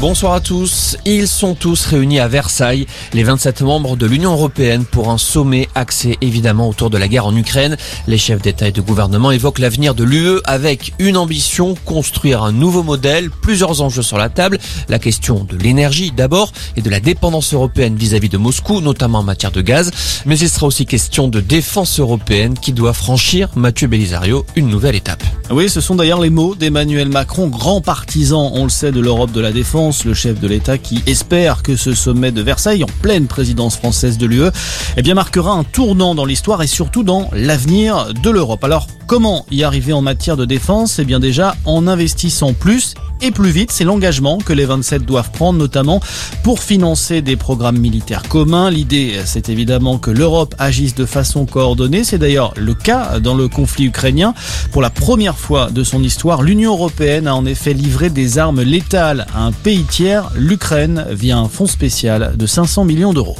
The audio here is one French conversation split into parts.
Bonsoir à tous. Ils sont tous réunis à Versailles, les 27 membres de l'Union européenne, pour un sommet axé évidemment autour de la guerre en Ukraine. Les chefs d'État et de gouvernement évoquent l'avenir de l'UE avec une ambition, construire un nouveau modèle, plusieurs enjeux sur la table, la question de l'énergie d'abord et de la dépendance européenne vis-à-vis de Moscou, notamment en matière de gaz, mais il sera aussi question de défense européenne qui doit franchir, Mathieu Belisario, une nouvelle étape. Oui, ce sont d'ailleurs les mots d'Emmanuel Macron, grand partisan, on le sait, de l'Europe de la défense le chef de l'État qui espère que ce sommet de Versailles, en pleine présidence française de l'UE, eh bien marquera un tournant dans l'histoire et surtout dans l'avenir de l'Europe. Alors, comment y arriver en matière de défense? Eh bien déjà en investissant plus et plus vite. C'est l'engagement que les 27 doivent prendre, notamment pour financer des programmes militaires communs. L'idée, c'est évidemment que l'Europe agisse de façon coordonnée. C'est d'ailleurs le cas dans le conflit ukrainien. Pour la première fois de son histoire, l'Union européenne a en effet livré des armes létales à un pays tiers, l'Ukraine, via un fonds spécial de 500 millions d'euros.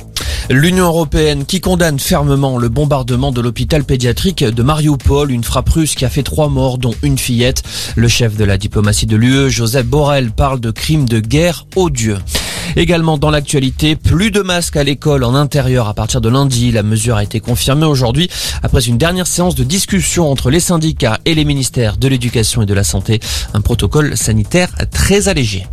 L'Union européenne qui condamne fermement le bombardement de l'hôpital pédiatrique de Mariupol, une frappe russe qui a fait trois morts dont une fillette. Le chef de la diplomatie de l'UE, Joseph Borrell, parle de crimes de guerre odieux. Également dans l'actualité, plus de masques à l'école en intérieur à partir de lundi. La mesure a été confirmée aujourd'hui après une dernière séance de discussion entre les syndicats et les ministères de l'éducation et de la santé. Un protocole sanitaire très allégé.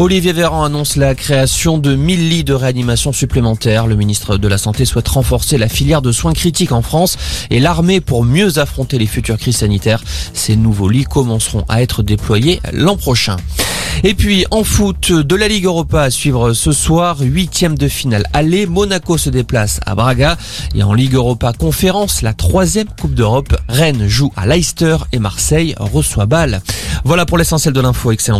Olivier Véran annonce la création de 1000 lits de réanimation supplémentaires. Le ministre de la Santé souhaite renforcer la filière de soins critiques en France et l'armée pour mieux affronter les futures crises sanitaires. Ces nouveaux lits commenceront à être déployés l'an prochain. Et puis en foot de la Ligue Europa à suivre ce soir, huitième de finale aller. Monaco se déplace à Braga et en Ligue Europa conférence, la troisième Coupe d'Europe. Rennes joue à Leicester et Marseille reçoit Bâle. Voilà pour l'essentiel de l'info. Excellente